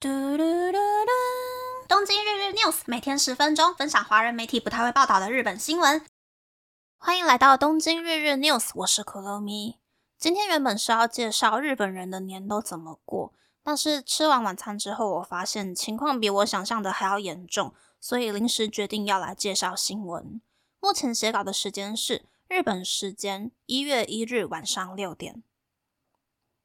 嘟嘟嘟嘟！东京日日 news 每天十分钟，分享华人媒体不太会报道的日本新闻。欢迎来到东京日日 news，我是可乐咪。今天原本是要介绍日本人的年都怎么过，但是吃完晚餐之后，我发现情况比我想象的还要严重，所以临时决定要来介绍新闻。目前写稿的时间是日本时间一月一日晚上六点，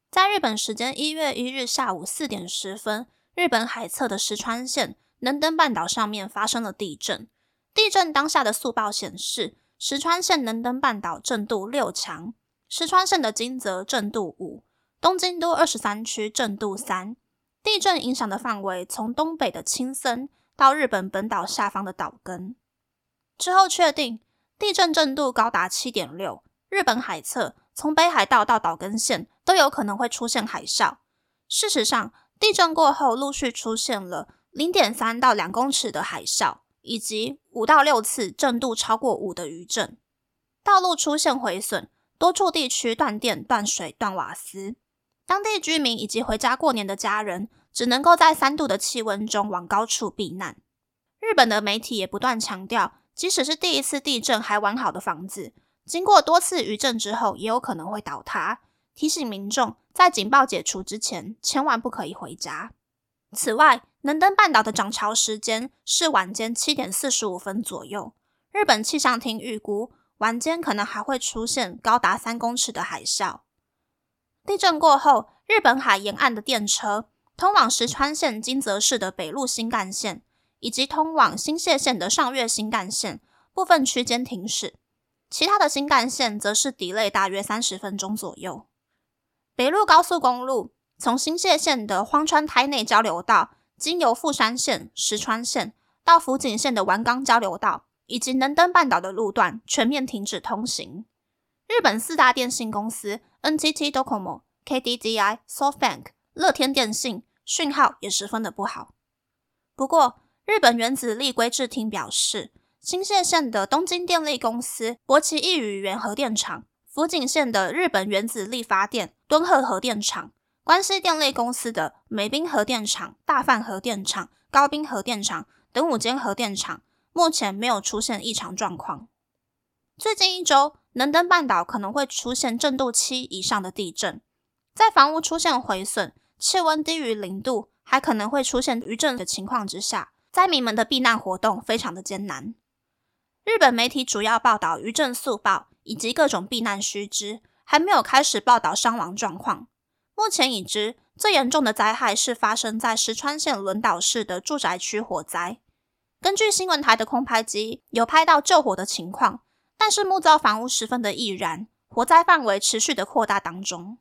在日本时间一月一日下午四点十分。日本海侧的石川县能登半岛上面发生了地震。地震当下的速报显示，石川县能登半岛震度六强，石川县的金泽震度五，东京都二十三区震度三。地震影响的范围从东北的青森到日本本岛下方的岛根。之后确定地震震度高达七点六，日本海侧从北海道到岛根县都有可能会出现海啸。事实上。地震过后，陆续出现了零点三到两公尺的海啸，以及五到六次震度超过五的余震。道路出现毁损，多处地区断电、断水、断瓦斯。当地居民以及回家过年的家人，只能够在三度的气温中往高处避难。日本的媒体也不断强调，即使是第一次地震还完好的房子，经过多次余震之后，也有可能会倒塌。提醒民众，在警报解除之前，千万不可以回家。此外，能登半岛的涨潮时间是晚间七点四十五分左右。日本气象厅预估，晚间可能还会出现高达三公尺的海啸。地震过后，日本海沿岸的电车、通往石川县金泽市的北陆新干线以及通往新泻县的上越新干线部分区间停驶，其他的新干线则是 delay 大约三十分钟左右。北陆高速公路从新泻县的荒川胎内交流道，经由富山县、石川县到福井县的丸冈交流道，以及能登半岛的路段全面停止通行。日本四大电信公司 NTT Docomo、KDDI、SoftBank、乐天电信讯号也十分的不好。不过，日本原子力规制厅表示，新泻县的东京电力公司博奇一宇原核电厂。福井县的日本原子力发电敦贺核电厂、关西电力公司的美滨核电厂、大范核电厂、高滨核电厂等五间核电厂，目前没有出现异常状况。最近一周，能登半岛可能会出现震度七以上的地震，在房屋出现毁损、气温低于零度，还可能会出现余震的情况之下，灾民们的避难活动非常的艰难。日本媒体主要报道余震速报。以及各种避难须知，还没有开始报道伤亡状况。目前已知最严重的灾害是发生在石川县轮岛市的住宅区火灾。根据新闻台的空拍机有拍到救火的情况，但是木造房屋十分的易燃，火灾范围持续的扩大当中。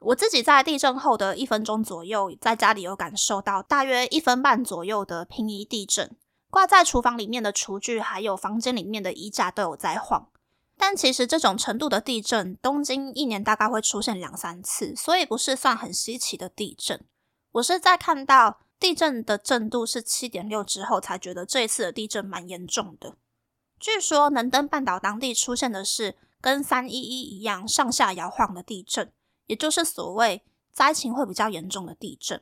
我自己在地震后的一分钟左右，在家里有感受到大约一分半左右的平移地震，挂在厨房里面的厨具还有房间里面的衣架都有在晃。但其实这种程度的地震，东京一年大概会出现两三次，所以不是算很稀奇的地震。我是在看到地震的震度是七点六之后，才觉得这一次的地震蛮严重的。据说能登半岛当地出现的是跟三一一一样上下摇晃的地震，也就是所谓灾情会比较严重的地震。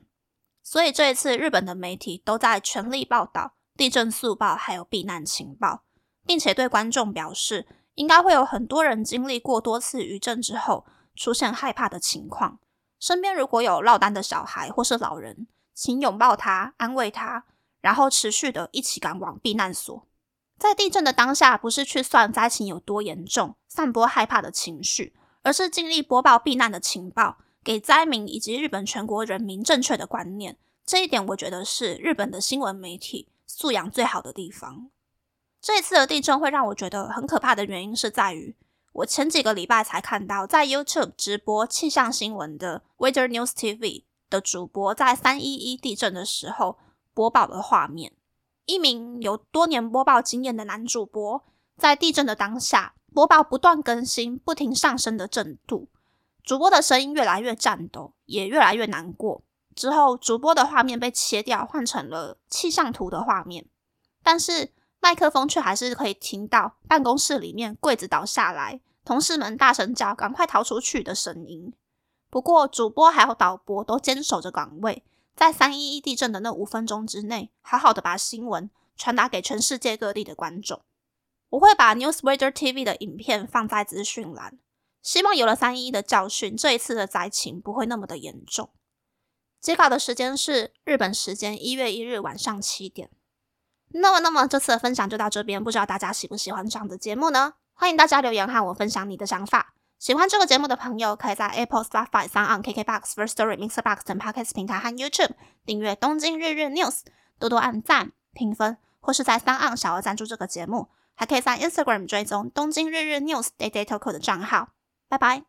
所以这一次日本的媒体都在全力报道地震速报还有避难情报，并且对观众表示。应该会有很多人经历过多次余震之后，出现害怕的情况。身边如果有落单的小孩或是老人，请拥抱他，安慰他，然后持续的一起赶往避难所。在地震的当下，不是去算灾情有多严重，散播害怕的情绪，而是尽力播报避难的情报，给灾民以及日本全国人民正确的观念。这一点，我觉得是日本的新闻媒体素养最好的地方。这一次的地震会让我觉得很可怕的原因是在于，我前几个礼拜才看到在 YouTube 直播气象新闻的 Weather News TV 的主播在三一一地震的时候播报的画面。一名有多年播报经验的男主播在地震的当下播报不断更新、不停上升的震度，主播的声音越来越颤抖，也越来越难过。之后，主播的画面被切掉，换成了气象图的画面，但是。麦克风却还是可以听到办公室里面柜子倒下来，同事们大声叫“赶快逃出去”的声音。不过，主播还有导播都坚守着岗位，在三一一地震的那五分钟之内，好好的把新闻传达给全世界各地的观众。我会把 Newsweather TV 的影片放在资讯栏，希望有了三一一的教训，这一次的灾情不会那么的严重。截稿的时间是日本时间一月一日晚上七点。那么，那么这次的分享就到这边，不知道大家喜不喜欢这样的节目呢？欢迎大家留言和我分享你的想法。喜欢这个节目的朋友，可以在 Apple、Spotify、s o n KKBox、First Story、Mixer Box 等 Podcast 平台和 YouTube 订阅《东京日日 News》，多多按赞、评分，或是在三岸小额赞助这个节目。还可以在 Instagram 追踪《东京日日 News》Day Day Talk 的账号。拜拜。